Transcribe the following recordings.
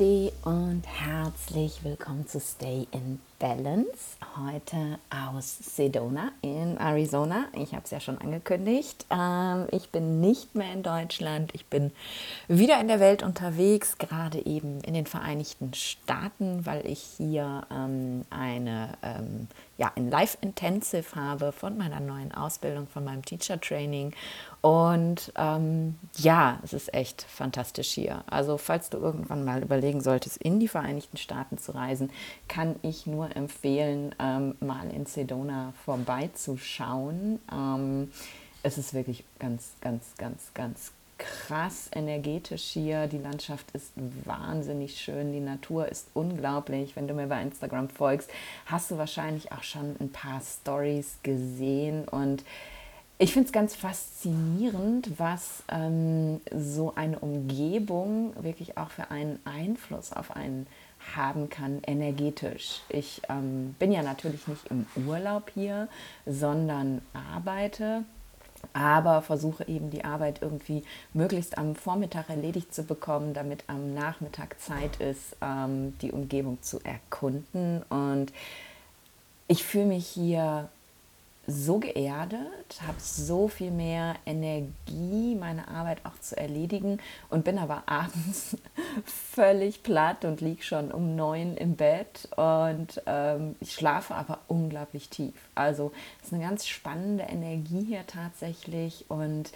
Namaste und herzlich willkommen zu Stay in Balance. Heute aus Sedona in Arizona. Ich habe es ja schon angekündigt. Ähm, ich bin nicht mehr in Deutschland. Ich bin wieder in der Welt unterwegs, gerade eben in den Vereinigten Staaten, weil ich hier ähm, eine, ähm, ja, ein Live Intensive habe von meiner neuen Ausbildung, von meinem Teacher Training. Und ähm, ja, es ist echt fantastisch hier. Also falls du irgendwann mal überlegen solltest, in die Vereinigten Staaten zu reisen, kann ich nur empfehlen, ähm, mal in Sedona vorbeizuschauen. Ähm, es ist wirklich ganz, ganz, ganz, ganz krass energetisch hier. Die Landschaft ist wahnsinnig schön, die Natur ist unglaublich. Wenn du mir bei Instagram folgst, hast du wahrscheinlich auch schon ein paar Stories gesehen und ich finde es ganz faszinierend, was ähm, so eine Umgebung wirklich auch für einen Einfluss auf einen haben kann, energetisch. Ich ähm, bin ja natürlich nicht im Urlaub hier, sondern arbeite aber versuche eben die Arbeit irgendwie möglichst am Vormittag erledigt zu bekommen, damit am Nachmittag Zeit ist, ähm, die Umgebung zu erkunden. Und ich fühle mich hier so geerdet, habe so viel mehr Energie, meine Arbeit auch zu erledigen und bin aber abends völlig platt und liege schon um neun im Bett und ähm, ich schlafe aber unglaublich tief. Also es ist eine ganz spannende Energie hier tatsächlich und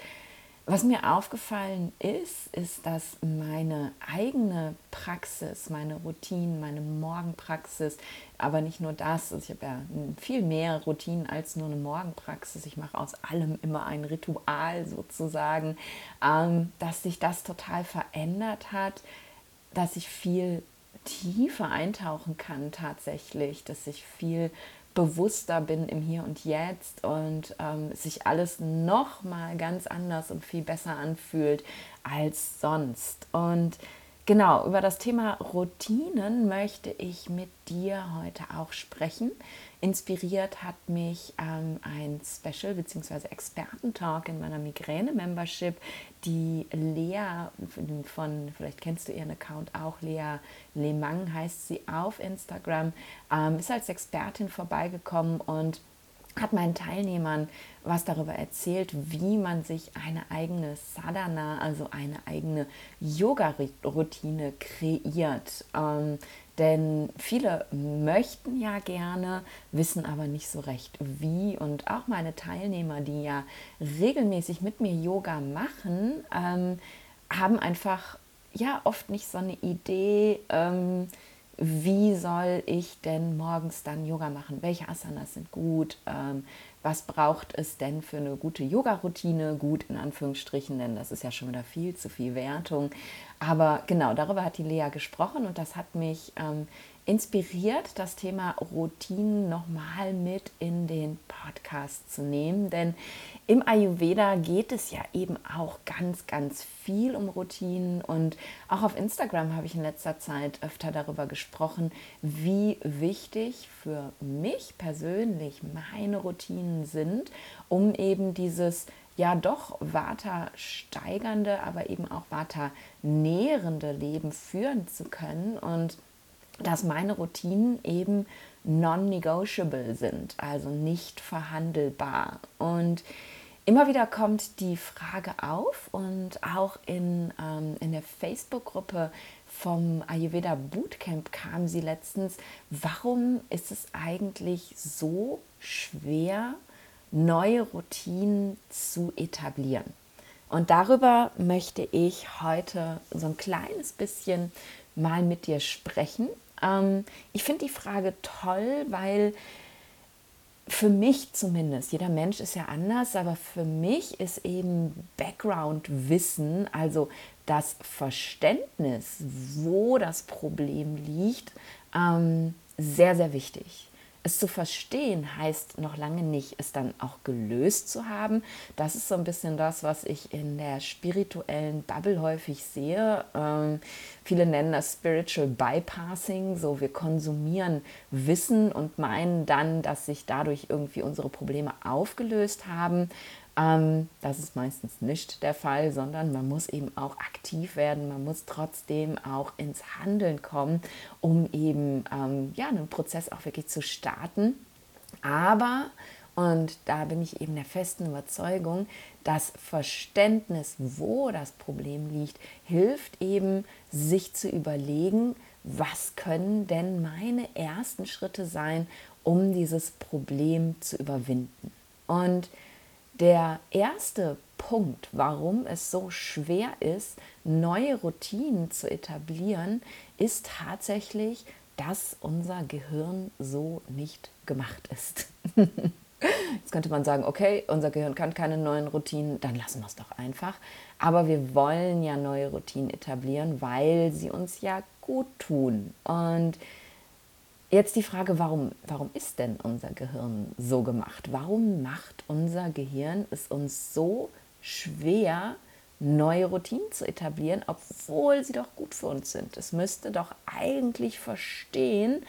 was mir aufgefallen ist, ist, dass meine eigene Praxis, meine Routinen, meine Morgenpraxis, aber nicht nur das, also ich habe ja viel mehr Routinen als nur eine Morgenpraxis, ich mache aus allem immer ein Ritual sozusagen, ähm, dass sich das total verändert hat, dass ich viel tiefer eintauchen kann tatsächlich, dass ich viel bewusster bin im Hier und Jetzt und ähm, sich alles noch mal ganz anders und viel besser anfühlt als sonst. Und genau, über das Thema Routinen möchte ich mit dir heute auch sprechen. Inspiriert hat mich ähm, ein Special bzw. Expertentalk in meiner Migräne-Membership, die Lea von, vielleicht kennst du ihren Account auch, Lea Lemang heißt sie auf Instagram, ähm, ist als Expertin vorbeigekommen und hat meinen Teilnehmern was darüber erzählt, wie man sich eine eigene Sadhana, also eine eigene Yoga-Routine kreiert. Ähm, denn viele möchten ja gerne, wissen aber nicht so recht wie. Und auch meine Teilnehmer, die ja regelmäßig mit mir Yoga machen, ähm, haben einfach ja oft nicht so eine Idee, ähm, wie soll ich denn morgens dann Yoga machen? Welche Asanas sind gut? Ähm, was braucht es denn für eine gute Yoga-Routine? Gut in Anführungsstrichen, denn das ist ja schon wieder viel zu viel Wertung. Aber genau, darüber hat die Lea gesprochen und das hat mich ähm, inspiriert, das Thema Routinen nochmal mit in den Podcast zu nehmen. Denn im Ayurveda geht es ja eben auch ganz, ganz viel um Routinen. Und auch auf Instagram habe ich in letzter Zeit öfter darüber gesprochen, wie wichtig für mich persönlich meine Routinen sind, um eben dieses ja doch Vata steigernde, aber eben auch Vata nährende Leben führen zu können. Und dass meine Routinen eben non-negotiable sind, also nicht verhandelbar. Und immer wieder kommt die Frage auf und auch in, ähm, in der Facebook-Gruppe vom Ayurveda Bootcamp kam sie letztens, warum ist es eigentlich so schwer, neue Routinen zu etablieren? Und darüber möchte ich heute so ein kleines bisschen mal mit dir sprechen ähm, ich finde die Frage toll, weil für mich zumindest, jeder Mensch ist ja anders, aber für mich ist eben Background-Wissen, also das Verständnis, wo das Problem liegt, ähm, sehr, sehr wichtig. Es zu verstehen heißt noch lange nicht, es dann auch gelöst zu haben. Das ist so ein bisschen das, was ich in der spirituellen Bubble häufig sehe. Ähm, viele nennen das Spiritual Bypassing. So, wir konsumieren Wissen und meinen dann, dass sich dadurch irgendwie unsere Probleme aufgelöst haben. Ähm, das ist meistens nicht der Fall, sondern man muss eben auch aktiv werden, man muss trotzdem auch ins Handeln kommen, um eben ähm, ja, einen Prozess auch wirklich zu starten. Aber, und da bin ich eben der festen Überzeugung, das Verständnis, wo das Problem liegt, hilft eben, sich zu überlegen, was können denn meine ersten Schritte sein, um dieses Problem zu überwinden. Und der erste Punkt, warum es so schwer ist, neue Routinen zu etablieren, ist tatsächlich, dass unser Gehirn so nicht gemacht ist. Jetzt könnte man sagen, okay, unser Gehirn kann keine neuen Routinen, dann lassen wir es doch einfach. Aber wir wollen ja neue Routinen etablieren, weil sie uns ja gut tun. Und jetzt die Frage, warum, warum ist denn unser Gehirn so gemacht? Warum macht unser Gehirn es uns so schwer, neue Routinen zu etablieren, obwohl sie doch gut für uns sind? Es müsste doch eigentlich verstehen,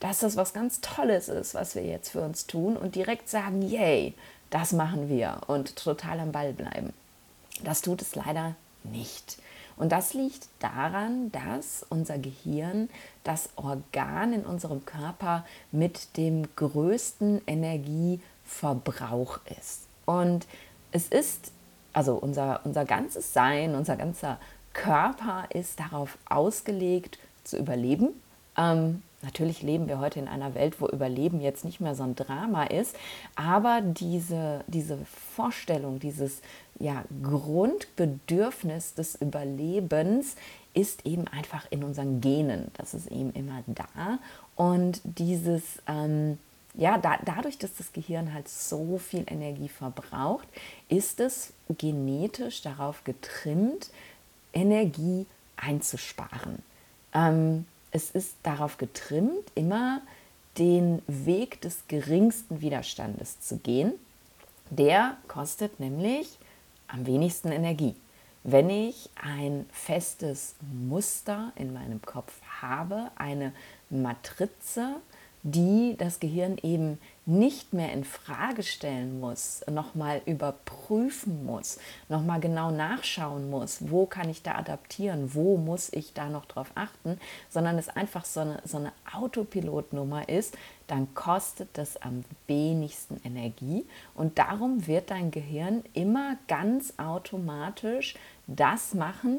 dass das was ganz Tolles ist, was wir jetzt für uns tun und direkt sagen, yay, das machen wir und total am Ball bleiben. Das tut es leider nicht. Und das liegt daran, dass unser Gehirn das Organ in unserem Körper mit dem größten Energieverbrauch ist. Und es ist, also unser, unser ganzes Sein, unser ganzer Körper ist darauf ausgelegt zu überleben. Ähm, Natürlich leben wir heute in einer Welt, wo Überleben jetzt nicht mehr so ein Drama ist, aber diese, diese Vorstellung, dieses ja, Grundbedürfnis des Überlebens ist eben einfach in unseren Genen. Das ist eben immer da. Und dieses, ähm, ja, da, dadurch, dass das Gehirn halt so viel Energie verbraucht, ist es genetisch darauf getrimmt, Energie einzusparen. Ähm, es ist darauf getrimmt, immer den Weg des geringsten Widerstandes zu gehen. Der kostet nämlich am wenigsten Energie. Wenn ich ein festes Muster in meinem Kopf habe, eine Matrize, die das Gehirn eben nicht mehr in Frage stellen muss, nochmal überprüfen muss, nochmal genau nachschauen muss, wo kann ich da adaptieren, wo muss ich da noch drauf achten, sondern es einfach so eine, so eine Autopilotnummer ist, dann kostet das am wenigsten Energie und darum wird dein Gehirn immer ganz automatisch das machen,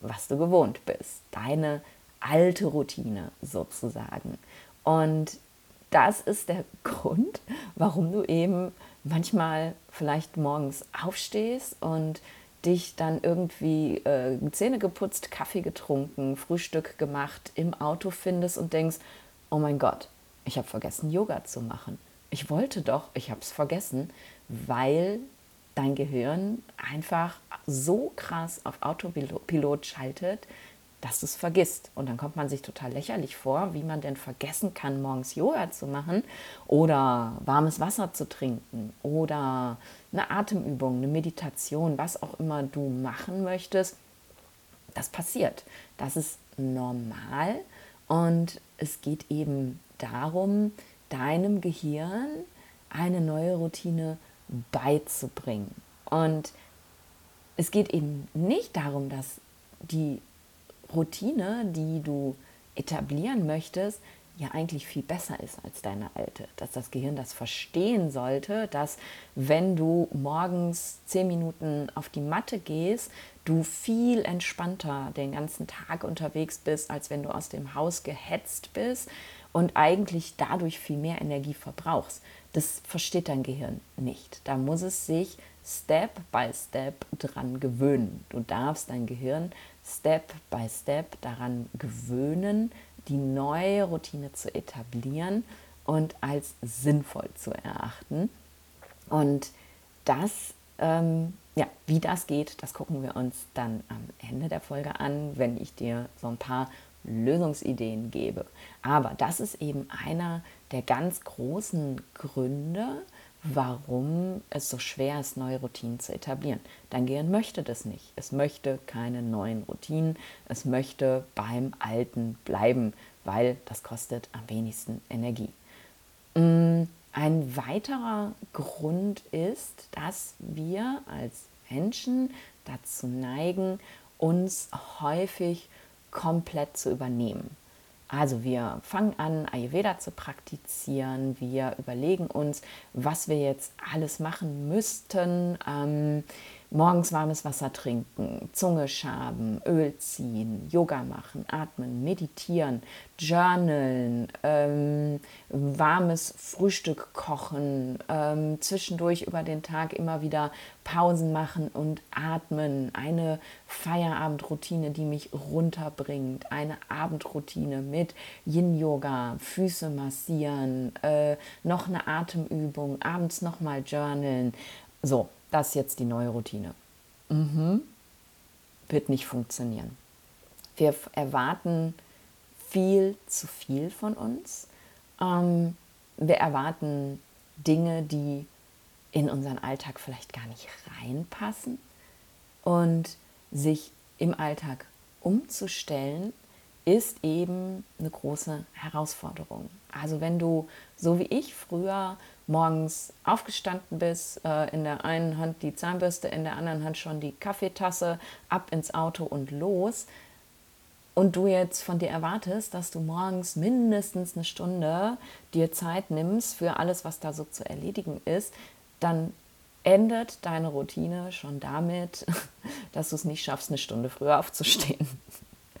was du gewohnt bist, deine alte Routine sozusagen. Und das ist der Grund, warum du eben manchmal vielleicht morgens aufstehst und dich dann irgendwie äh, Zähne geputzt, Kaffee getrunken, Frühstück gemacht, im Auto findest und denkst, oh mein Gott, ich habe vergessen, Yoga zu machen. Ich wollte doch, ich habe es vergessen, weil dein Gehirn einfach so krass auf Autopilot schaltet, dass es vergisst. Und dann kommt man sich total lächerlich vor, wie man denn vergessen kann, morgens Yoga zu machen oder warmes Wasser zu trinken oder eine Atemübung, eine Meditation, was auch immer du machen möchtest. Das passiert. Das ist normal und es geht eben darum, deinem Gehirn eine neue Routine beizubringen. Und es geht eben nicht darum, dass die Routine, die du etablieren möchtest, ja eigentlich viel besser ist als deine alte. Dass das Gehirn das verstehen sollte, dass wenn du morgens zehn Minuten auf die Matte gehst, du viel entspannter den ganzen Tag unterwegs bist, als wenn du aus dem Haus gehetzt bist und eigentlich dadurch viel mehr Energie verbrauchst. Das versteht dein Gehirn nicht. Da muss es sich Step by Step dran gewöhnen. Du darfst dein Gehirn Step by Step daran gewöhnen, die neue Routine zu etablieren und als sinnvoll zu erachten. Und das, ähm, ja, wie das geht, das gucken wir uns dann am Ende der Folge an, wenn ich dir so ein paar Lösungsideen gebe. Aber das ist eben einer der ganz großen Gründe, warum es so schwer ist, neue Routinen zu etablieren. Dein Gehirn möchte das nicht. Es möchte keine neuen Routinen. Es möchte beim Alten bleiben, weil das kostet am wenigsten Energie. Mm, ein weiterer Grund ist, dass wir als Menschen dazu neigen, uns häufig komplett zu übernehmen. Also wir fangen an, Ayurveda zu praktizieren, wir überlegen uns, was wir jetzt alles machen müssten. Ähm, morgens warmes Wasser trinken, Zunge schaben, Öl ziehen, Yoga machen, atmen, meditieren, journalen, ähm, warmes Frühstück kochen, ähm, zwischendurch über den Tag immer wieder Pausen machen und atmen, eine Feierabendroutine, die mich runterbringt, eine Abendroutine mit Yin-Yoga, Füße massieren, äh, noch eine Atemübung, abends nochmal journalen. So, das ist jetzt die neue Routine. Mhm. Wird nicht funktionieren. Wir erwarten viel zu viel von uns. Ähm, wir erwarten Dinge, die in unseren Alltag vielleicht gar nicht reinpassen. Und sich im Alltag umzustellen, ist eben eine große Herausforderung. Also wenn du, so wie ich früher, morgens aufgestanden bist, äh, in der einen Hand die Zahnbürste, in der anderen Hand schon die Kaffeetasse, ab ins Auto und los, und du jetzt von dir erwartest, dass du morgens mindestens eine Stunde dir Zeit nimmst für alles, was da so zu erledigen ist, dann endet deine Routine schon damit, dass du es nicht schaffst, eine Stunde früher aufzustehen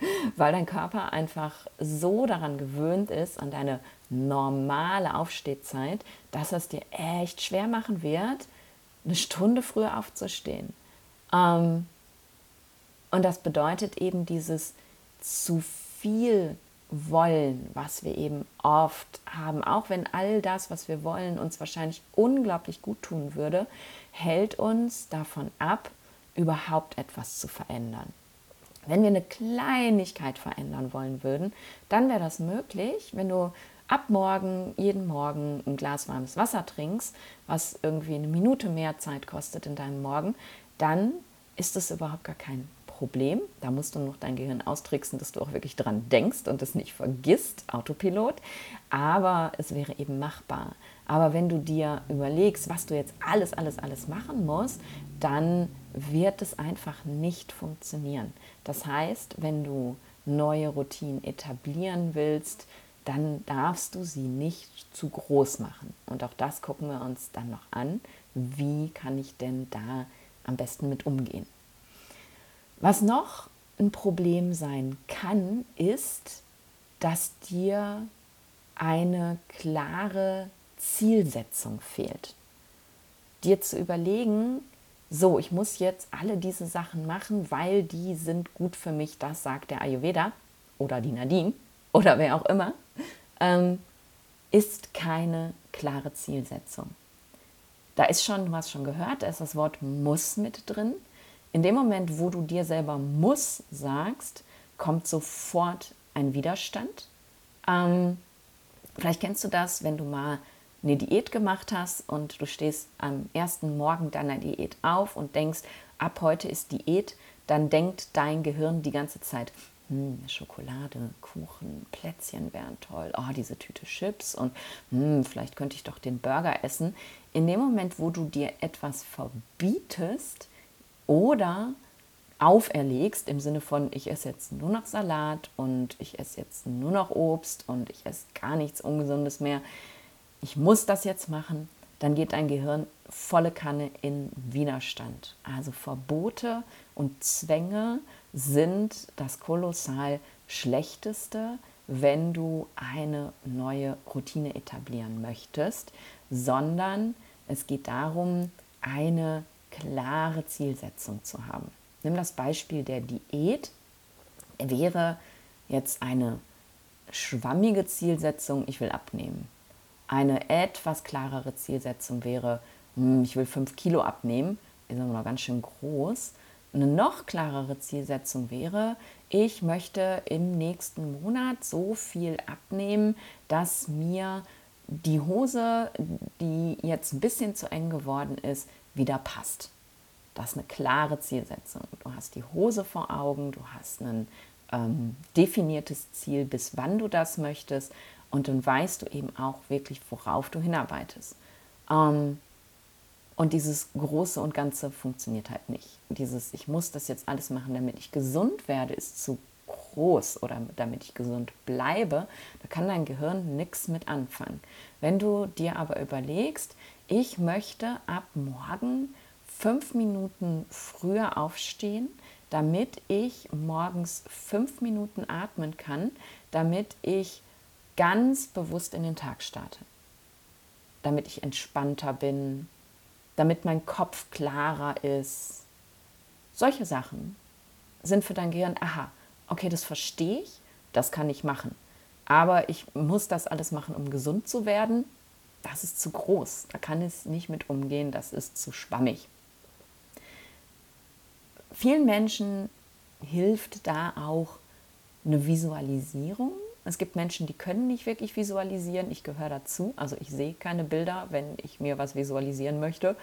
weil dein Körper einfach so daran gewöhnt ist, an deine normale Aufstehzeit, dass es dir echt schwer machen wird, eine Stunde früher aufzustehen. Ähm, und das bedeutet eben dieses zu viel wollen, was wir eben oft haben, auch wenn all das, was wir wollen, uns wahrscheinlich unglaublich gut tun würde, hält uns davon ab, überhaupt etwas zu verändern. Wenn wir eine Kleinigkeit verändern wollen würden, dann wäre das möglich, wenn du ab morgen, jeden Morgen ein Glas warmes Wasser trinkst, was irgendwie eine Minute mehr Zeit kostet in deinem Morgen, dann ist es überhaupt gar kein Problem. Da musst du noch dein Gehirn austricksen, dass du auch wirklich dran denkst und es nicht vergisst, Autopilot. Aber es wäre eben machbar. Aber wenn du dir überlegst, was du jetzt alles, alles, alles machen musst, dann wird es einfach nicht funktionieren. Das heißt, wenn du neue Routinen etablieren willst, dann darfst du sie nicht zu groß machen. Und auch das gucken wir uns dann noch an. Wie kann ich denn da am besten mit umgehen? Was noch ein Problem sein kann, ist, dass dir eine klare Zielsetzung fehlt. Dir zu überlegen, so, ich muss jetzt alle diese Sachen machen, weil die sind gut für mich, das sagt der Ayurveda oder die Nadine oder wer auch immer, ähm, ist keine klare Zielsetzung. Da ist schon, du hast schon gehört, da ist das Wort muss mit drin. In dem Moment, wo du dir selber muss sagst, kommt sofort ein Widerstand. Ähm, vielleicht kennst du das, wenn du mal eine Diät gemacht hast und du stehst am ersten Morgen deiner Diät auf und denkst, ab heute ist Diät, dann denkt dein Gehirn die ganze Zeit, hm, Schokolade, Kuchen, Plätzchen wären toll, oh, diese Tüte Chips und hm, vielleicht könnte ich doch den Burger essen. In dem Moment, wo du dir etwas verbietest oder auferlegst, im Sinne von, ich esse jetzt nur noch Salat und ich esse jetzt nur noch Obst und ich esse gar nichts Ungesundes mehr, ich muss das jetzt machen, dann geht dein Gehirn volle Kanne in Widerstand. Also Verbote und Zwänge sind das kolossal schlechteste, wenn du eine neue Routine etablieren möchtest, sondern es geht darum, eine klare Zielsetzung zu haben. Nimm das Beispiel der Diät. Wäre jetzt eine schwammige Zielsetzung, ich will abnehmen eine etwas klarere Zielsetzung wäre, hm, ich will fünf Kilo abnehmen, ist aber noch ganz schön groß. Eine noch klarere Zielsetzung wäre, ich möchte im nächsten Monat so viel abnehmen, dass mir die Hose, die jetzt ein bisschen zu eng geworden ist, wieder passt. Das ist eine klare Zielsetzung. Du hast die Hose vor Augen, du hast ein ähm, definiertes Ziel, bis wann du das möchtest Und dann weißt du eben auch wirklich, worauf du hinarbeitest. Ähm, und dieses Große und Ganze funktioniert halt nicht. Dieses, ich muss das jetzt alles machen, damit ich gesund werde, ist zu groß oder damit ich gesund bleibe. Da kann dein Gehirn nichts mit anfangen. Wenn du dir aber überlegst, ich möchte ab morgen fünf Minuten früher aufstehen, damit ich morgens fünf Minuten atmen kann, damit ich ganz bewusst in den Tag starte, damit ich entspannter bin, damit mein Kopf klarer ist. Solche Sachen sind für dein Gehirn, aha, okay, das verstehe ich, das kann ich machen. Aber ich muss das alles machen, um gesund zu werden. Das ist zu groß. Da kann es nicht mit umgehen. Das ist zu schwammig. Vielen Menschen hilft da auch eine Visualisierung. Es gibt Menschen, die können nicht wirklich visualisieren. Ich gehöre dazu. Also ich sehe keine Bilder, wenn ich mir was visualisieren möchte.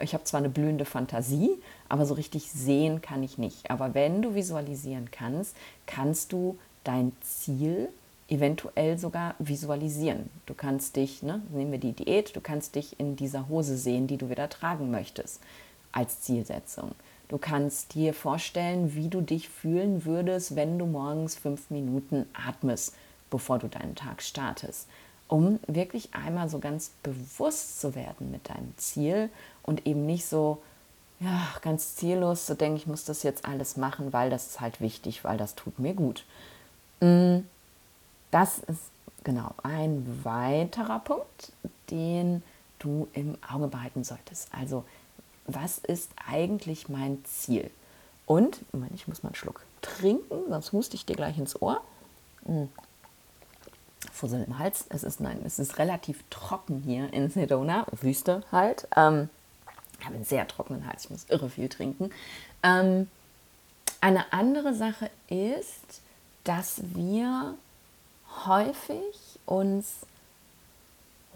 Ich habe zwar eine blühende Fantasie, aber so richtig sehen kann ich nicht. Aber wenn du visualisieren kannst, kannst du dein Ziel eventuell sogar visualisieren. Du kannst dich, ne, nehmen wir die Diät, du kannst dich in dieser Hose sehen, die du wieder tragen möchtest, als Zielsetzung. Du kannst dir vorstellen, wie du dich fühlen würdest, wenn du morgens fünf Minuten atmest bevor du deinen Tag startest, um wirklich einmal so ganz bewusst zu werden mit deinem Ziel und eben nicht so ja, ganz ziellos zu denken, ich muss das jetzt alles machen, weil das ist halt wichtig, weil das tut mir gut. Mm, das ist genau ein weiterer Punkt, den du im Auge behalten solltest. Also, was ist eigentlich mein Ziel? Und, ich muss mal einen Schluck trinken, sonst huste ich dir gleich ins Ohr. Fussel im Hals. Es ist, nein, es ist relativ trocken hier in Sedona, Wüste halt. Ähm, ich habe einen sehr trockenen Hals, ich muss irre viel trinken. Ähm, eine andere Sache ist, dass wir häufig uns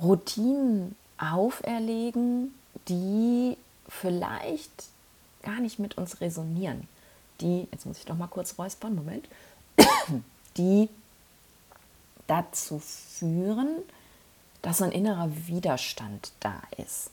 Routinen auferlegen, die vielleicht gar nicht mit uns resonieren. Die, jetzt muss ich doch mal kurz räuspern, Moment, die dazu führen, dass so ein innerer Widerstand da ist.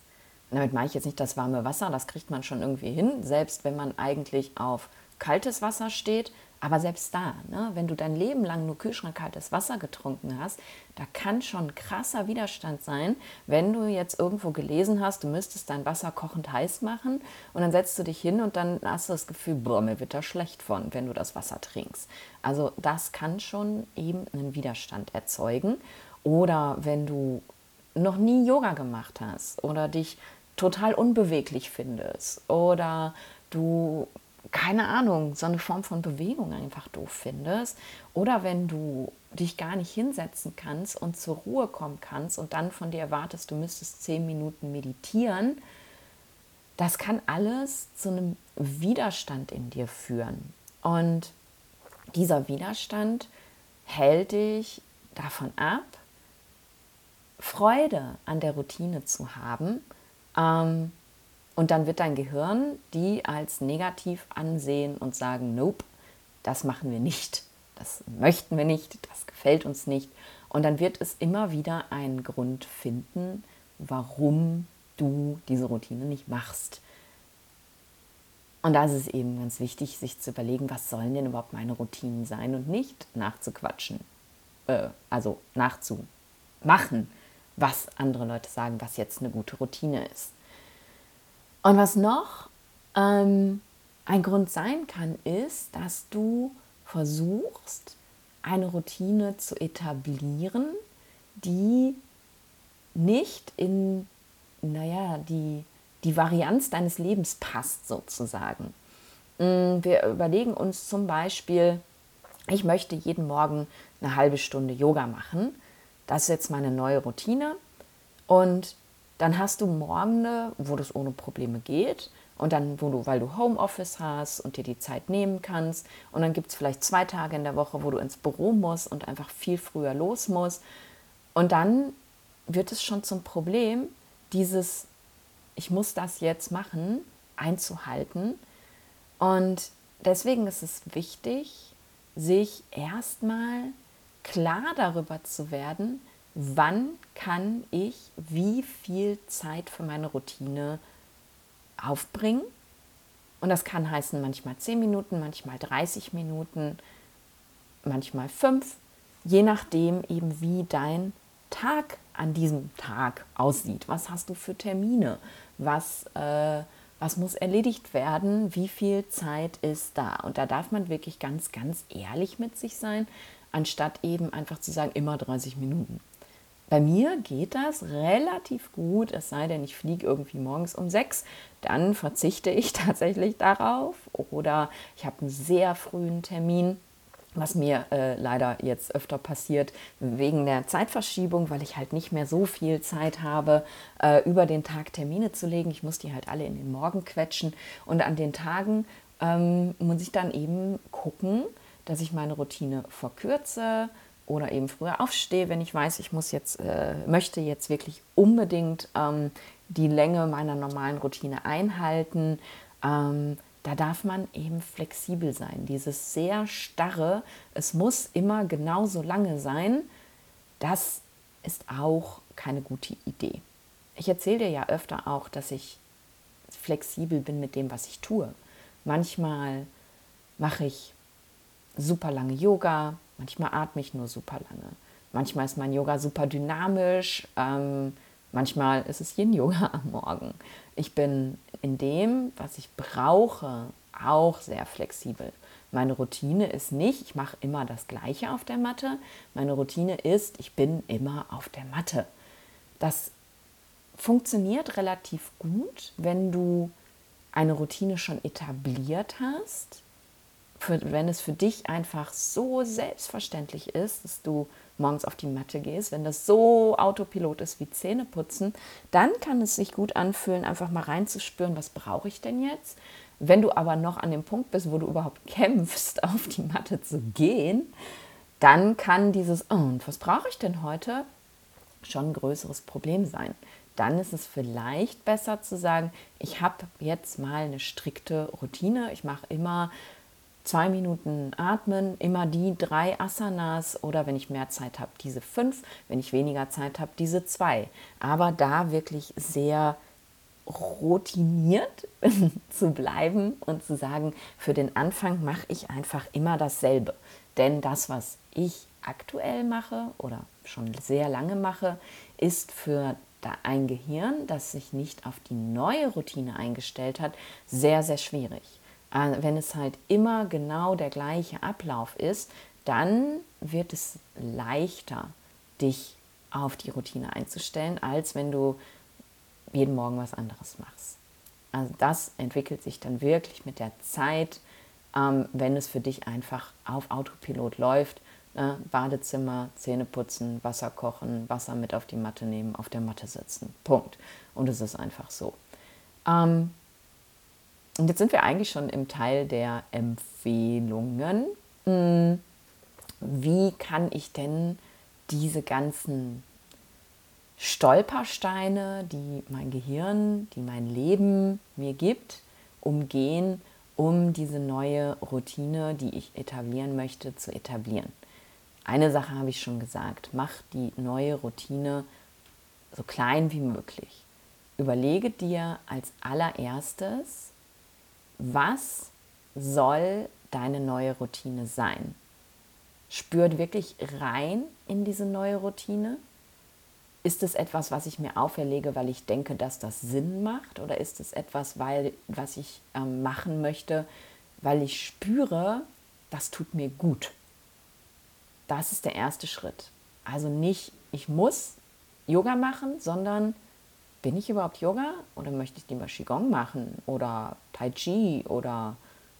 Und damit meine ich jetzt nicht das warme Wasser, das kriegt man schon irgendwie hin, selbst wenn man eigentlich auf kaltes Wasser steht, aber selbst da, ne, wenn du dein Leben lang nur kühlschrankkaltes Wasser getrunken hast, da kann schon krasser Widerstand sein, wenn du jetzt irgendwo gelesen hast, du müsstest dein Wasser kochend heiß machen und dann setzt du dich hin und dann hast du das Gefühl, boah, mir wird da schlecht von, wenn du das Wasser trinkst. Also das kann schon eben einen Widerstand erzeugen. Oder wenn du noch nie Yoga gemacht hast oder dich total unbeweglich findest oder du keine Ahnung, so eine Form von Bewegung einfach doof findest. Oder wenn du dich gar nicht hinsetzen kannst und zur Ruhe kommen kannst und dann von dir erwartest, du müsstest zehn Minuten meditieren, das kann alles zu einem Widerstand in dir führen. Und dieser Widerstand hält dich davon ab, Freude an der Routine zu haben, ähm, und dann wird dein Gehirn die als negativ ansehen und sagen, nope, das machen wir nicht, das möchten wir nicht, das gefällt uns nicht. Und dann wird es immer wieder einen Grund finden, warum du diese Routine nicht machst. Und da ist es eben ganz wichtig, sich zu überlegen, was sollen denn überhaupt meine Routinen sein und nicht nachzuquatschen, äh, also nachzumachen, was andere Leute sagen, was jetzt eine gute Routine ist. Und was noch ähm, ein Grund sein kann, ist, dass du versuchst, eine Routine zu etablieren, die nicht in, naja, die, die Varianz deines Lebens passt sozusagen. Mm, wir überlegen uns zum Beispiel, ich möchte jeden Morgen eine halbe Stunde Yoga machen. Das ist jetzt meine neue Routine. Und dann hast du Morgen, wo das ohne Probleme geht. Und dann, wo du, weil du Homeoffice hast und dir die Zeit nehmen kannst. Und dann gibt es vielleicht zwei Tage in der Woche, wo du ins Büro musst und einfach viel früher los musst. Und dann wird es schon zum Problem, dieses, ich muss das jetzt machen, einzuhalten. Und deswegen ist es wichtig, sich erstmal klar darüber zu werden, wann kann ich wie viel Zeit für meine Routine aufbringen. Und das kann heißen manchmal 10 Minuten, manchmal 30 Minuten, manchmal 5, je nachdem eben wie dein Tag an diesem Tag aussieht. Was hast du für Termine? Was, äh, was muss erledigt werden? Wie viel Zeit ist da? Und da darf man wirklich ganz, ganz ehrlich mit sich sein, anstatt eben einfach zu sagen, immer 30 Minuten. Bei mir geht das relativ gut, es sei denn, ich fliege irgendwie morgens um sechs, dann verzichte ich tatsächlich darauf. Oder ich habe einen sehr frühen Termin, was mir äh, leider jetzt öfter passiert, wegen der Zeitverschiebung, weil ich halt nicht mehr so viel Zeit habe, äh, über den Tag Termine zu legen. Ich muss die halt alle in den Morgen quetschen. Und an den Tagen ähm, muss ich dann eben gucken, dass ich meine Routine verkürze oder eben früher aufstehe, wenn ich weiß, ich muss jetzt, äh, möchte jetzt wirklich unbedingt ähm, die Länge meiner normalen Routine einhalten. Ähm, da darf man eben flexibel sein. Dieses sehr starre, es muss immer genauso lange sein, das ist auch keine gute Idee. Ich erzähle dir ja öfter auch, dass ich flexibel bin mit dem, was ich tue. Manchmal mache ich super lange Yoga, manchmal atme ich nur super lange. Manchmal ist mein Yoga super dynamisch, ähm, manchmal ist es Yin-Yoga am Morgen. Ich bin in dem, was ich brauche, auch sehr flexibel. Meine Routine ist nicht, ich mache immer das Gleiche auf der Matte. Meine Routine ist, ich bin immer auf der Matte. Das funktioniert relativ gut, wenn du eine Routine schon etabliert hast für, wenn es für dich einfach so selbstverständlich ist, dass du morgens auf die Matte gehst, wenn das so Autopilot ist wie Zähneputzen, dann kann es sich gut anfühlen, einfach mal reinzuspüren, was brauche ich denn jetzt? Wenn du aber noch an dem Punkt bist, wo du überhaupt kämpfst, auf die Matte zu gehen, dann kann dieses, oh, und was brauche ich denn heute, schon ein größeres Problem sein. Dann ist es vielleicht besser zu sagen, ich habe jetzt mal eine strikte Routine. Ich mache immer zwei Minuten atmen, immer die drei Asanas oder wenn ich mehr Zeit habe, diese fünf, wenn ich weniger Zeit habe, diese zwei. Aber da wirklich sehr routiniert zu bleiben und zu sagen, für den Anfang mache ich einfach immer dasselbe. Denn das, was ich aktuell mache oder schon sehr lange mache, ist für ein Gehirn, das sich nicht auf die neue Routine eingestellt hat, sehr, sehr schwierig. Äh, wenn es halt immer genau der gleiche Ablauf ist, dann wird es leichter, dich auf die Routine einzustellen, als wenn du jeden Morgen was anderes machst. Also das entwickelt sich dann wirklich mit der Zeit, ähm, wenn es für dich einfach auf Autopilot läuft. Ne? Badezimmer, Zähne putzen, Wasser kochen, Wasser mit auf die Matte nehmen, auf der Matte sitzen. Punkt. Und es ist einfach so. Ähm, und jetzt sind wir eigentlich schon im Teil der Empfehlungen. Hm, wie kann ich denn diese ganzen Stolpersteine, die mein Gehirn, die mein Leben mir gibt, umgehen, um diese neue Routine, die ich etablieren möchte, zu etablieren? Eine Sache habe ich schon gesagt, mach die neue Routine so klein wie möglich. Überlege dir als allererstes, was soll deine neue Routine sein? Spürt wirklich rein in diese neue Routine? Ist es etwas, was ich mir auferlege, weil ich denke, dass das Sinn macht? Oder ist es etwas, weil, was ich ähm, machen möchte, weil ich spüre, das tut mir gut? Das ist der erste Schritt. Also nicht, ich muss Yoga machen, sondern bin ich überhaupt Yoga oder möchte ich lieber Qigong machen oder Tai Chi oder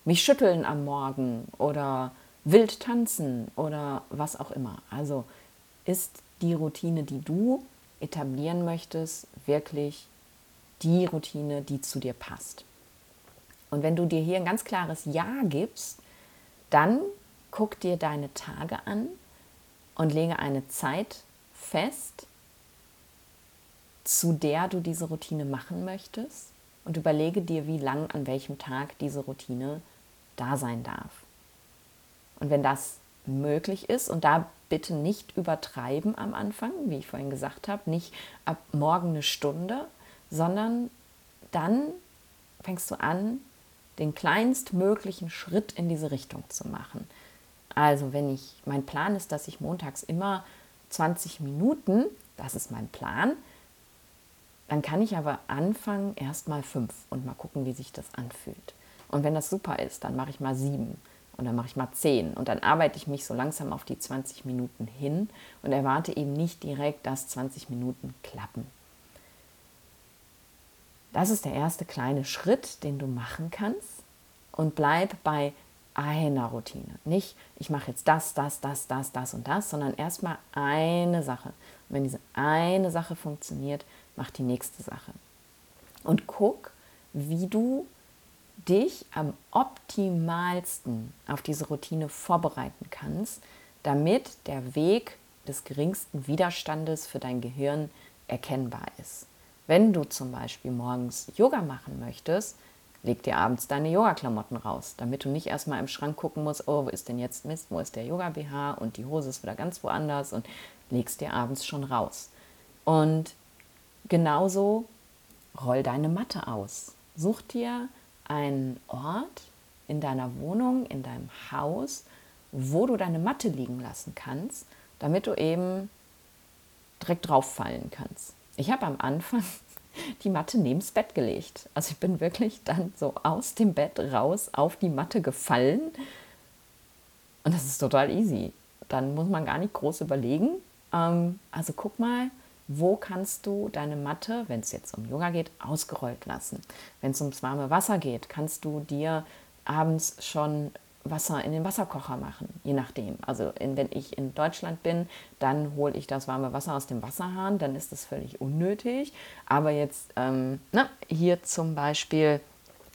mich schütteln am Morgen oder wild tanzen oder was auch immer. Also ist die Routine, die du etablieren möchtest, wirklich die Routine, die zu dir passt. Und wenn du dir hier ein ganz klares Ja gibst, dann guck dir deine Tage an und lege eine Zeit fest, zu der du diese Routine machen möchtest und überlege dir, wie lang an welchem Tag diese Routine da sein darf. Und wenn das möglich ist, und da bitte nicht übertreiben am Anfang, wie ich vorhin gesagt habe, nicht ab morgen eine Stunde, sondern dann fängst du an, den kleinstmöglichen Schritt in diese Richtung zu machen. Also wenn ich, mein Plan ist, dass ich montags immer 20 Minuten, das ist mein Plan, dann kann ich aber anfangen, erst mal fünf und mal gucken, wie sich das anfühlt. Und wenn das super ist, dann mache ich mal sieben und dann mache ich mal zehn und dann arbeite ich mich so langsam auf die 20 Minuten hin und erwarte eben nicht direkt, dass 20 Minuten klappen. Das ist der erste kleine Schritt, den du machen kannst und bleib bei einer Routine. Nicht, ich mache jetzt das, das, das, das, das und das, sondern erstmal eine Sache. Und wenn diese eine Sache funktioniert, mach die nächste Sache. Und guck, wie du dich am optimalsten auf diese Routine vorbereiten kannst, damit der Weg des geringsten Widerstandes für dein Gehirn erkennbar ist. Wenn du zum Beispiel morgens Yoga machen möchtest, leg dir abends deine Yoga-Klamotten raus, damit du nicht erstmal im Schrank gucken musst, oh, wo ist denn jetzt Mist, wo ist der Yoga-BH und die Hose ist wieder ganz woanders und legst dir abends schon raus. Und genauso roll deine Matte aus. Such dir einen Ort in deiner Wohnung, in deinem Haus, wo du deine Matte liegen lassen kannst, damit du eben direkt drauf fallen kannst. Ich habe am Anfang die Matte neben das Bett gelegt. Also ich bin wirklich dann so aus dem Bett raus auf die Matte gefallen. Und das ist total easy. Dann muss man gar nicht groß überlegen. Ähm, also guck mal, wo kannst du deine Matte, wenn es jetzt um Yoga geht, ausgerollt lassen. Wenn es ums warme Wasser geht, kannst du dir abends schon Wasser in den Wasserkocher machen, je nachdem. Also in, wenn ich in Deutschland bin, dann hole ich das warme Wasser aus dem Wasserhahn, dann ist das völlig unnötig. Aber jetzt ähm, na, hier zum Beispiel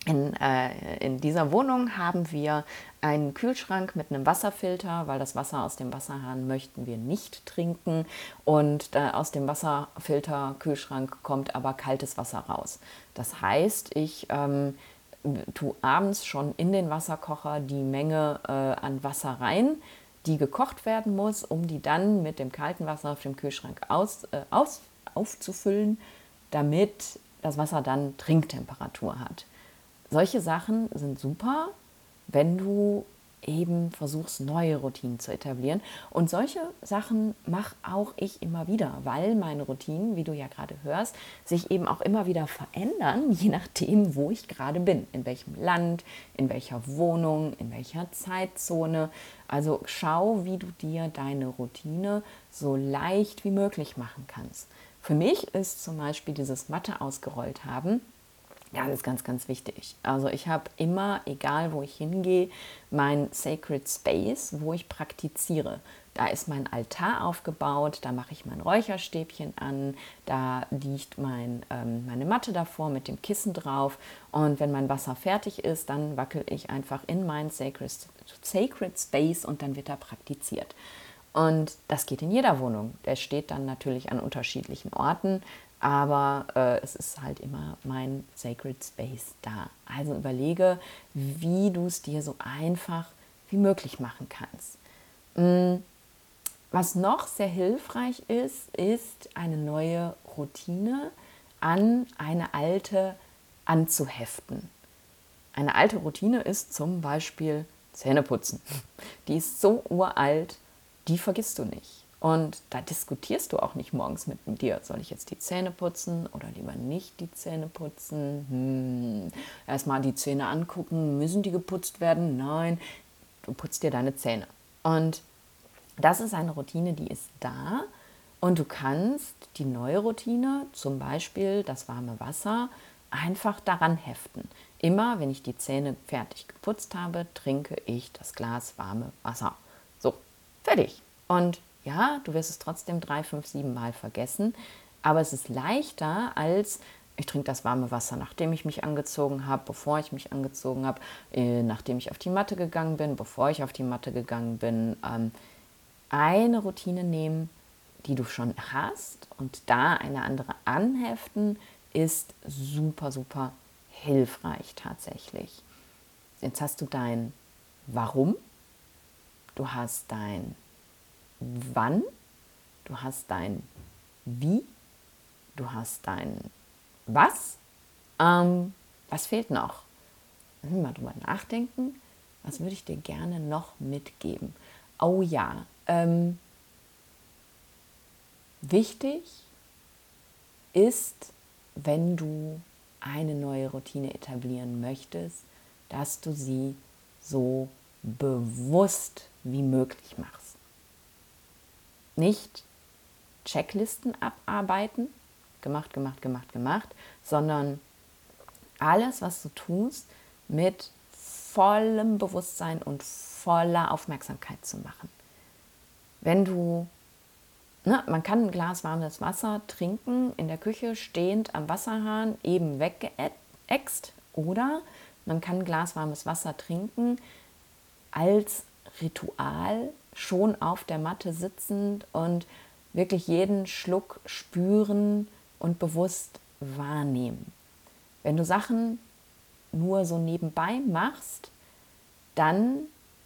in, äh, in dieser Wohnung haben wir einen Kühlschrank mit einem Wasserfilter, weil das Wasser aus dem Wasserhahn möchten wir nicht trinken. Und äh, aus dem Wasserfilter-Kühlschrank kommt aber kaltes Wasser raus. Das heißt, ich ähm, tue abends schon in den Wasserkocher die Menge äh, an Wasser rein, die gekocht werden muss, um die dann mit dem kalten Wasser auf dem Kühlschrank aus, äh, aus, aufzufüllen, damit das Wasser dann Trinktemperatur hat. Solche Sachen sind super, wenn du eben versuchst, neue Routinen zu etablieren. Und solche Sachen mache auch ich immer wieder, weil meine Routinen, wie du ja gerade hörst, sich eben auch immer wieder verändern, je nachdem, wo ich gerade bin, in welchem Land, in welcher Wohnung, in welcher Zeitzone. Also schau, wie du dir deine Routine so leicht wie möglich machen kannst. Für mich ist zum Beispiel dieses Matte ausgerollt haben Ganz, ganz, ganz wichtig. Also ich habe immer, egal wo ich hingehe, mein Sacred Space, wo ich praktiziere. Da ist mein Altar aufgebaut, da mache ich mein Räucherstäbchen an, da liegt mein, ähm, meine Matte davor mit dem Kissen drauf und wenn mein Wasser fertig ist, dann wackel ich einfach in mein Sacred, Sacred Space und dann wird da praktiziert. Und das geht in jeder Wohnung. Der steht dann natürlich an unterschiedlichen Orten. Aber äh, es ist halt immer mein Sacred Space da. Also überlege, wie du es dir so einfach wie möglich machen kannst. Mm, was noch sehr hilfreich ist, ist eine neue Routine an eine alte anzuheften. Eine alte Routine ist zum Beispiel Zähneputzen. Die ist so uralt, die vergisst du nicht. Und da diskutierst du auch nicht morgens mit dir, soll ich jetzt die Zähne putzen oder lieber nicht die Zähne putzen? Hm. Erstmal die Zähne angucken, müssen die geputzt werden? Nein, du putzt dir deine Zähne. Und das ist eine Routine, die ist da und du kannst die neue Routine, zum Beispiel das warme Wasser, einfach daran heften. Immer, wenn ich die Zähne fertig geputzt habe, trinke ich das Glas warme Wasser. So, fertig. Und ja, du wirst es trotzdem drei, fünf, sieben Mal vergessen, aber es ist leichter als ich trinke das warme Wasser, nachdem ich mich angezogen habe, bevor ich mich angezogen habe, äh, nachdem ich auf die Matte gegangen bin, bevor ich auf die Matte gegangen bin. Ähm, eine Routine nehmen, die du schon hast und da eine andere anheften, ist super, super hilfreich tatsächlich. Jetzt hast du dein Warum, du hast dein Wann, du hast dein Wie, du hast dein Was. Ähm, was fehlt noch? Mal drüber nachdenken. Was würde ich dir gerne noch mitgeben? Oh ja, ähm, wichtig ist, wenn du eine neue Routine etablieren möchtest, dass du sie so bewusst wie möglich machst. Nicht Checklisten abarbeiten, gemacht, gemacht, gemacht, gemacht, sondern alles, was du tust, mit vollem Bewusstsein und voller Aufmerksamkeit zu machen. Wenn du, ne, man kann ein Glas warmes Wasser trinken, in der Küche stehend am Wasserhahn eben weggeäxt oder man kann ein Glas warmes Wasser trinken als Ritual schon auf der Matte sitzend und wirklich jeden Schluck spüren und bewusst wahrnehmen. Wenn du Sachen nur so nebenbei machst, dann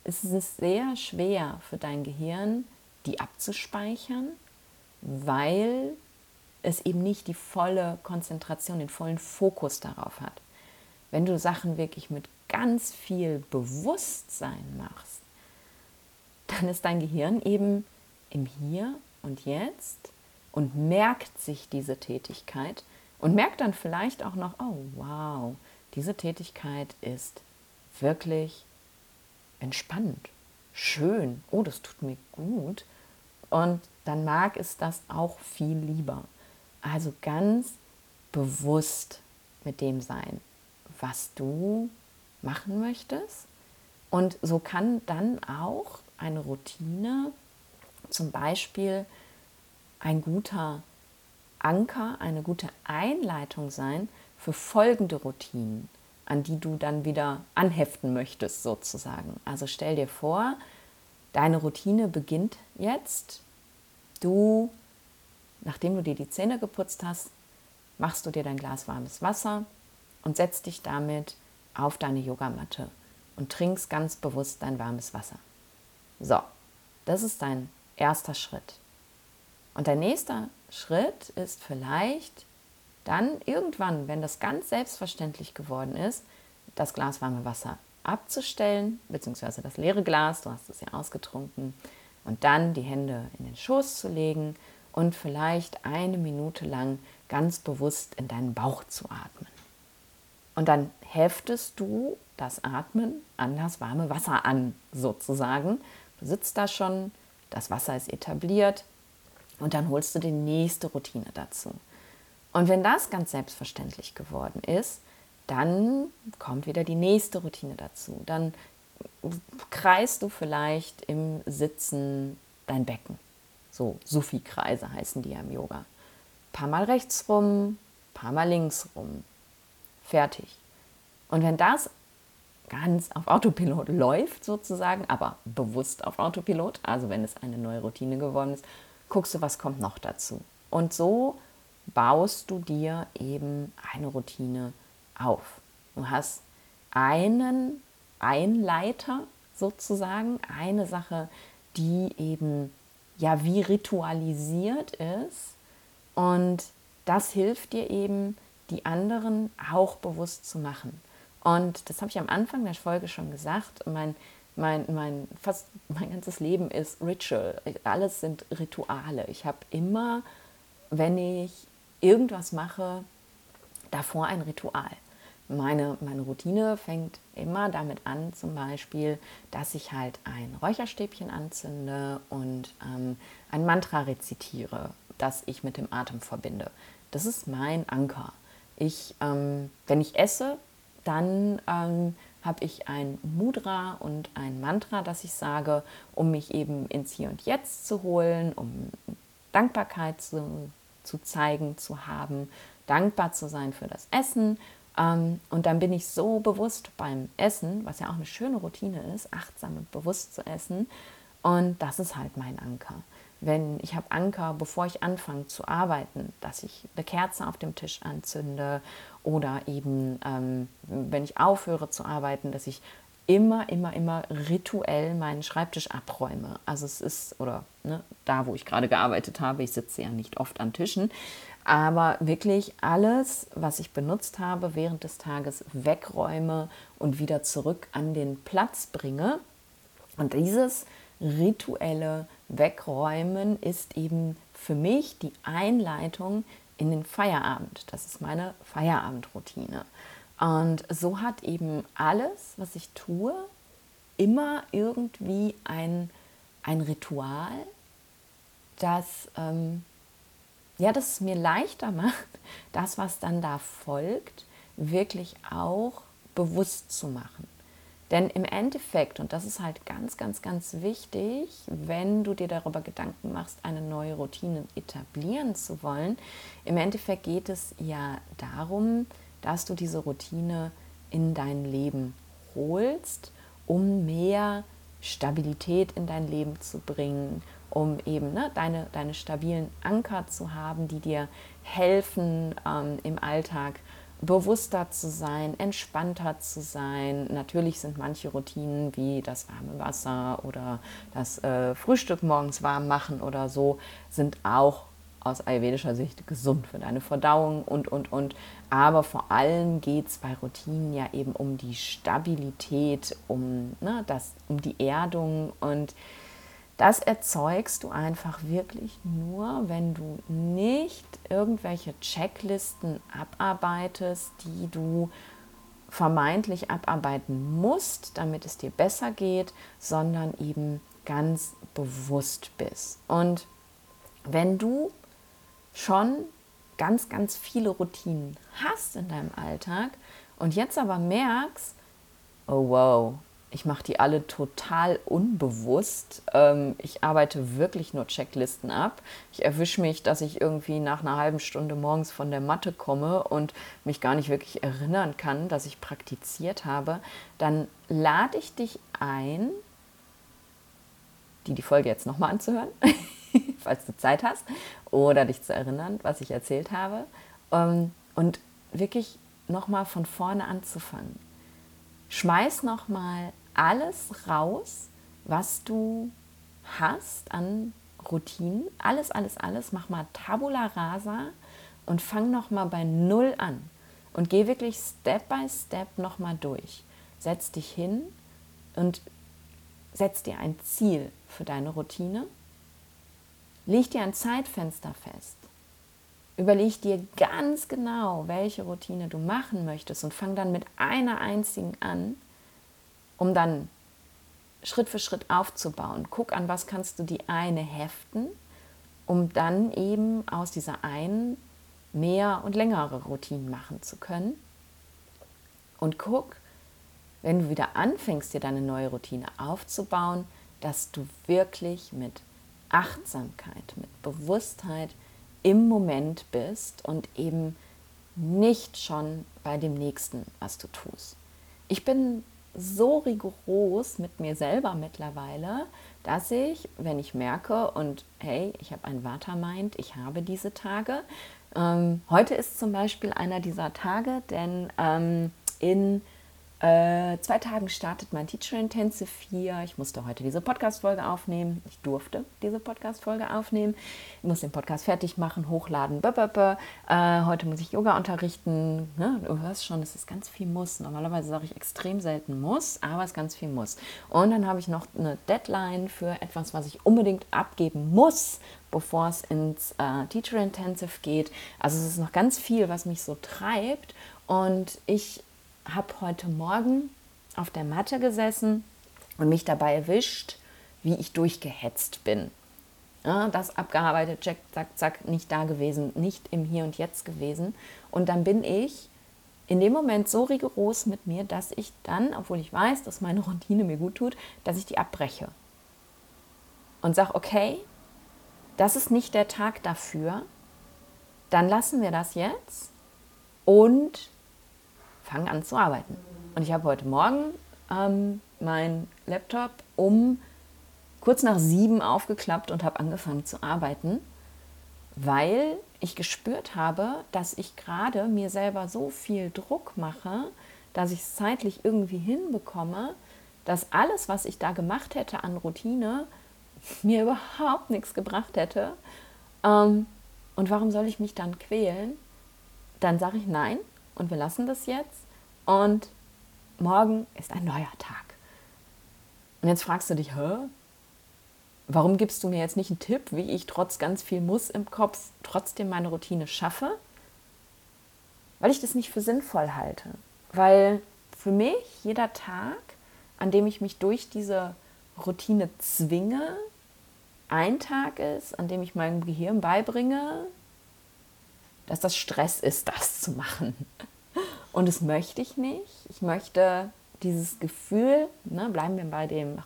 ist es sehr schwer für dein Gehirn, die abzuspeichern, weil es eben nicht die volle Konzentration, den vollen Fokus darauf hat. Wenn du Sachen wirklich mit ganz viel Bewusstsein machst, dann ist dein Gehirn eben im Hier und Jetzt und merkt sich diese Tätigkeit und merkt dann vielleicht auch noch, oh wow, diese Tätigkeit ist wirklich entspannend, schön, oh, das tut mir gut. Und dann mag es das auch viel lieber. Also ganz bewusst mit dem sein, was du machen möchtest. Und so kann dann auch eine Routine, zum Beispiel ein guter Anker, eine gute Einleitung sein für folgende Routinen, an die du dann wieder anheften möchtest sozusagen. Also stell dir vor, deine Routine beginnt jetzt. Du, nachdem du dir die Zähne geputzt hast, machst du dir dein Glas warmes Wasser und setzt dich damit auf deine Yogamatte und trinkst ganz bewusst dein warmes Wasser. So, das ist dein erster Schritt. Und der nächste Schritt ist vielleicht dann irgendwann, wenn das ganz selbstverständlich geworden ist, das Glas warme Wasser abzustellen, beziehungsweise das leere Glas, du hast es ja ausgetrunken, und dann die Hände in den Schoß zu legen und vielleicht eine Minute lang ganz bewusst in deinen Bauch zu atmen. Und dann heftest du das Atmen an das warme Wasser an, sozusagen. Sitzt da schon, das Wasser ist etabliert und dann holst du die nächste Routine dazu. Und wenn das ganz selbstverständlich geworden ist, dann kommt wieder die nächste Routine dazu. Dann kreist du vielleicht im Sitzen dein Becken. So Sufi-Kreise heißen die ja im Yoga. Paar Mal rechts rum, paar Mal links rum. Fertig. Und wenn das ganz auf Autopilot läuft sozusagen, aber bewusst auf Autopilot, also wenn es eine neue Routine geworden ist, guckst du, was kommt noch dazu. Und so baust du dir eben eine Routine auf. Du hast einen Einleiter sozusagen, eine Sache, die eben ja wie ritualisiert ist und das hilft dir eben, die anderen auch bewusst zu machen. Und das habe ich am Anfang der Folge schon gesagt. Mein, mein, mein, fast mein ganzes Leben ist Ritual. Alles sind Rituale. Ich habe immer, wenn ich irgendwas mache, davor ein Ritual. Meine, meine Routine fängt immer damit an, zum Beispiel, dass ich halt ein Räucherstäbchen anzünde und ähm, ein Mantra rezitiere, das ich mit dem Atem verbinde. Das ist mein Anker. Ich, ähm, wenn ich esse, dann ähm, habe ich ein Mudra und ein Mantra, das ich sage, um mich eben ins Hier und Jetzt zu holen, um Dankbarkeit zu, zu zeigen, zu haben, dankbar zu sein für das Essen. Ähm, und dann bin ich so bewusst beim Essen, was ja auch eine schöne Routine ist, achtsam und bewusst zu essen. Und das ist halt mein Anker. Wenn ich habe Anker, bevor ich anfange zu arbeiten, dass ich eine Kerze auf dem Tisch anzünde oder eben, ähm, wenn ich aufhöre zu arbeiten, dass ich immer, immer, immer rituell meinen Schreibtisch abräume. Also es ist, oder ne, da, wo ich gerade gearbeitet habe, ich sitze ja nicht oft an Tischen, aber wirklich alles, was ich benutzt habe, während des Tages wegräume und wieder zurück an den Platz bringe. Und dieses rituelle Wegräumen ist eben für mich die Einleitung in den Feierabend. Das ist meine Feierabendroutine. Und so hat eben alles, was ich tue, immer irgendwie ein, ein Ritual, das, ähm, ja, das es mir leichter macht, das, was dann da folgt, wirklich auch bewusst zu machen. Denn im Endeffekt, und das ist halt ganz, ganz, ganz wichtig, wenn du dir darüber Gedanken machst, eine neue Routine etablieren zu wollen, im Endeffekt geht es ja darum, dass du diese Routine in dein Leben holst, um mehr Stabilität in dein Leben zu bringen, um eben ne, deine, deine stabilen Anker zu haben, die dir helfen, ähm, im Alltag bewusster zu sein, entspannter zu sein. Natürlich sind manche Routinen wie das warme Wasser oder das äh, Frühstück morgens warm machen oder so, sind auch aus ayurvedischer Sicht gesund für deine Verdauung und, und, und. Aber vor allem geht es bei Routinen ja eben um die Stabilität, um, ne, das, um die Erdung und das erzeugst du einfach wirklich nur, wenn du nicht irgendwelche Checklisten abarbeitest, die du vermeintlich abarbeiten musst, damit es dir besser geht, sondern eben ganz bewusst bist. Und wenn du schon ganz, ganz viele Routinen hast in deinem Alltag und jetzt aber merkst, oh wow, ich mache die alle total unbewusst. Ähm, ich arbeite wirklich nur Checklisten ab. Ich erwische mich, dass ich irgendwie nach einer halben Stunde morgens von der Matte komme und mich gar nicht wirklich erinnern kann, dass ich praktiziert habe. Dann lade ich dich ein, die die Folge jetzt nochmal anzuhören. falls du Zeit hast, oder dich zu erinnern, was ich erzählt habe. Ähm, und wirklich nochmal von vorne anzufangen. Schmeiß nochmal alles raus, was du hast an Routinen. Alles, alles, alles. Mach mal Tabula rasa und fang nochmal bei Null an. Und geh wirklich Step by Step nochmal durch. Setz dich hin und setz dir ein Ziel für deine Routine Leg dir ein Zeitfenster fest. Überleg dir ganz genau, welche Routine du machen möchtest und fang dann mit einer einzigen an, um dann Schritt für Schritt aufzubauen. Guck an, was kannst du die eine heften, um dann eben aus dieser einen mehr und längere Routinen machen zu können. Und guck, wenn du wieder anfängst, dir deine neue Routine aufzubauen, dass du wirklich mit Achtsamkeit, mit Bewusstheit im Moment bist und eben nicht schon bei dem nächsten, was du tust. Ich bin so rigoros mit mir selber mittlerweile, dass ich, wenn ich merke und hey, ich habe ein Vata-Mind, ich habe diese Tage. Ähm, heute ist zum Beispiel einer dieser Tage, denn ähm, in äh, zwei Tagen startet mein Teacher Intensive 4. Ich musste heute diese Podcast-Folge aufnehmen. Ich durfte diese Podcast-Folge aufnehmen. Ich muss den Podcast fertig machen, hochladen. Äh, heute muss ich Yoga unterrichten. Ne? Du hörst schon, es ist ganz viel Muss. Normalerweise sage ich extrem selten Muss, aber es ist ganz viel Muss. Und dann habe ich noch eine Deadline für etwas, was ich unbedingt abgeben muss, bevor es ins äh, Teacher Intensive geht. Also es ist noch ganz viel, was mich so treibt. Und ich habe heute Morgen auf der Matte gesessen und mich dabei erwischt, wie ich durchgehetzt bin. Ja, das abgearbeitet, check, zack, zack, nicht da gewesen, nicht im Hier und Jetzt gewesen. Und dann bin ich in dem Moment so rigoros mit mir, dass ich dann, obwohl ich weiß, dass meine Routine mir gut tut, dass ich die abbreche. Und sage, okay, das ist nicht der Tag dafür, dann lassen wir das jetzt und fange an zu arbeiten. Und ich habe heute Morgen ähm, meinen Laptop um kurz nach sieben aufgeklappt und habe angefangen zu arbeiten, weil ich gespürt habe, dass ich gerade mir selber so viel Druck mache, dass ich es zeitlich irgendwie hinbekomme, dass alles, was ich da gemacht hätte an Routine, mir überhaupt nichts gebracht hätte. Ähm, und warum soll ich mich dann quälen? Dann sage ich nein und wir lassen das jetzt. Und morgen ist ein neuer Tag. Und jetzt fragst du dich, hä? Warum gibst du mir jetzt nicht einen Tipp, wie ich trotz ganz viel Muss im Kopf trotzdem meine Routine schaffe? Weil ich das nicht für sinnvoll halte. Weil für mich jeder Tag, an dem ich mich durch diese Routine zwinge, ein Tag ist, an dem ich meinem Gehirn beibringe, dass das Stress ist, das zu machen. Und das möchte ich nicht. Ich möchte dieses Gefühl, ne, bleiben wir bei dem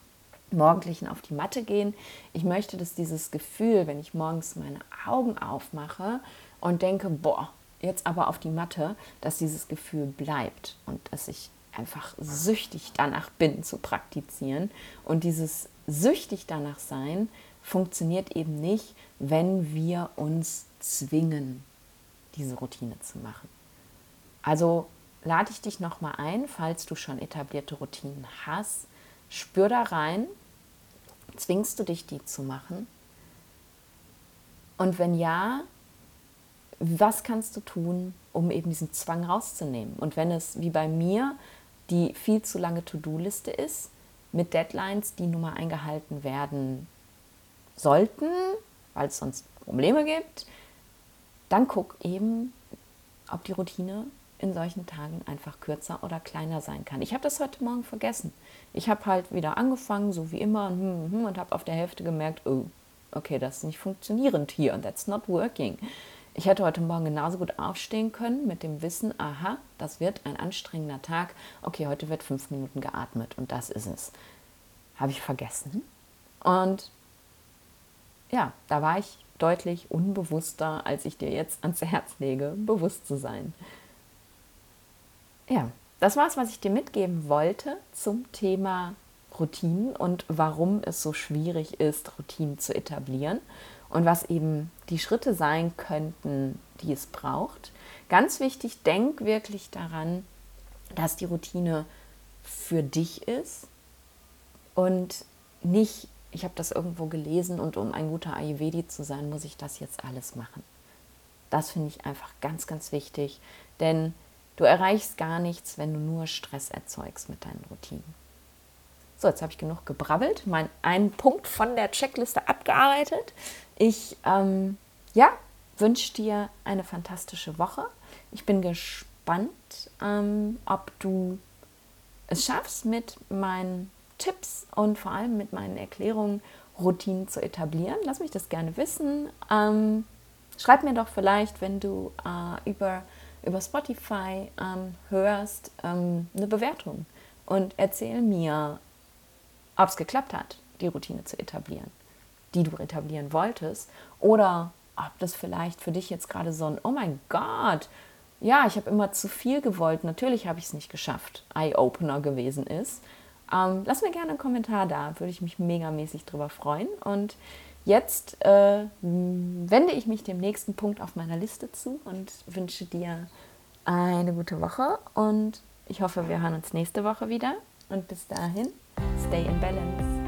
morgendlichen auf die Matte gehen. Ich möchte, dass dieses Gefühl, wenn ich morgens meine Augen aufmache und denke, boah, jetzt aber auf die Matte, dass dieses Gefühl bleibt und dass ich einfach süchtig danach bin zu praktizieren. Und dieses süchtig danach sein funktioniert eben nicht, wenn wir uns zwingen, diese Routine zu machen. Also lade ich dich nochmal ein, falls du schon etablierte Routinen hast, spür da rein, zwingst du dich, die zu machen? Und wenn ja, was kannst du tun, um eben diesen Zwang rauszunehmen? Und wenn es wie bei mir die viel zu lange To-Do-Liste ist, mit Deadlines, die nun mal eingehalten werden sollten, weil es sonst Probleme gibt, dann guck eben, ob die Routine in solchen Tagen einfach kürzer oder kleiner sein kann. Ich habe das heute Morgen vergessen. Ich habe halt wieder angefangen, so wie immer, und, hm, hm, und habe auf der Hälfte gemerkt, oh, okay, das ist nicht funktionierend hier, that's not working. Ich hätte heute Morgen genauso gut aufstehen können mit dem Wissen, aha, das wird ein anstrengender Tag. Okay, heute wird fünf Minuten geatmet und das ist es. Habe ich vergessen. Und ja, da war ich deutlich unbewusster, als ich dir jetzt ans Herz lege, bewusst zu sein. Ja, das war es, was ich dir mitgeben wollte zum Thema Routinen und warum es so schwierig ist, Routinen zu etablieren und was eben die Schritte sein könnten, die es braucht. Ganz wichtig, denk wirklich daran, dass die Routine für dich ist und nicht, ich habe das irgendwo gelesen und um ein guter Ayurvedi zu sein, muss ich das jetzt alles machen. Das finde ich einfach ganz, ganz wichtig, denn du erreichst gar nichts, wenn du nur Stress erzeugst mit deinen Routinen. So, jetzt habe ich genug gebrabbelt, mein einen Punkt von der Checkliste abgearbeitet. Ich ähm, ja, wünsche dir eine fantastische Woche. Ich bin gespannt, ähm, ob du es schaffst, mit meinen Tipps und vor allem mit meinen Erklärungen Routinen zu etablieren. Lass mich das gerne wissen. Ähm, schreib mir doch vielleicht, wenn du äh, über, über Spotify ähm, hörst, ähm, eine Bewertung und erzähl mir, ob es geklappt hat, die Routine zu etablieren, die du etablieren wolltest, oder ob das vielleicht für dich jetzt gerade so ein, oh mein Gott, ja, ich habe immer zu viel gewollt, natürlich habe ich es nicht geschafft, Eye-Opener gewesen ist. Ähm, lass mir gerne einen Kommentar da, würde ich mich megamäßig drüber freuen. Und jetzt äh, wende ich mich dem nächsten Punkt auf meiner Liste zu und wünsche dir eine gute Woche und ich hoffe, wir hören uns nächste Woche wieder. Und bis dahin, stay in balance.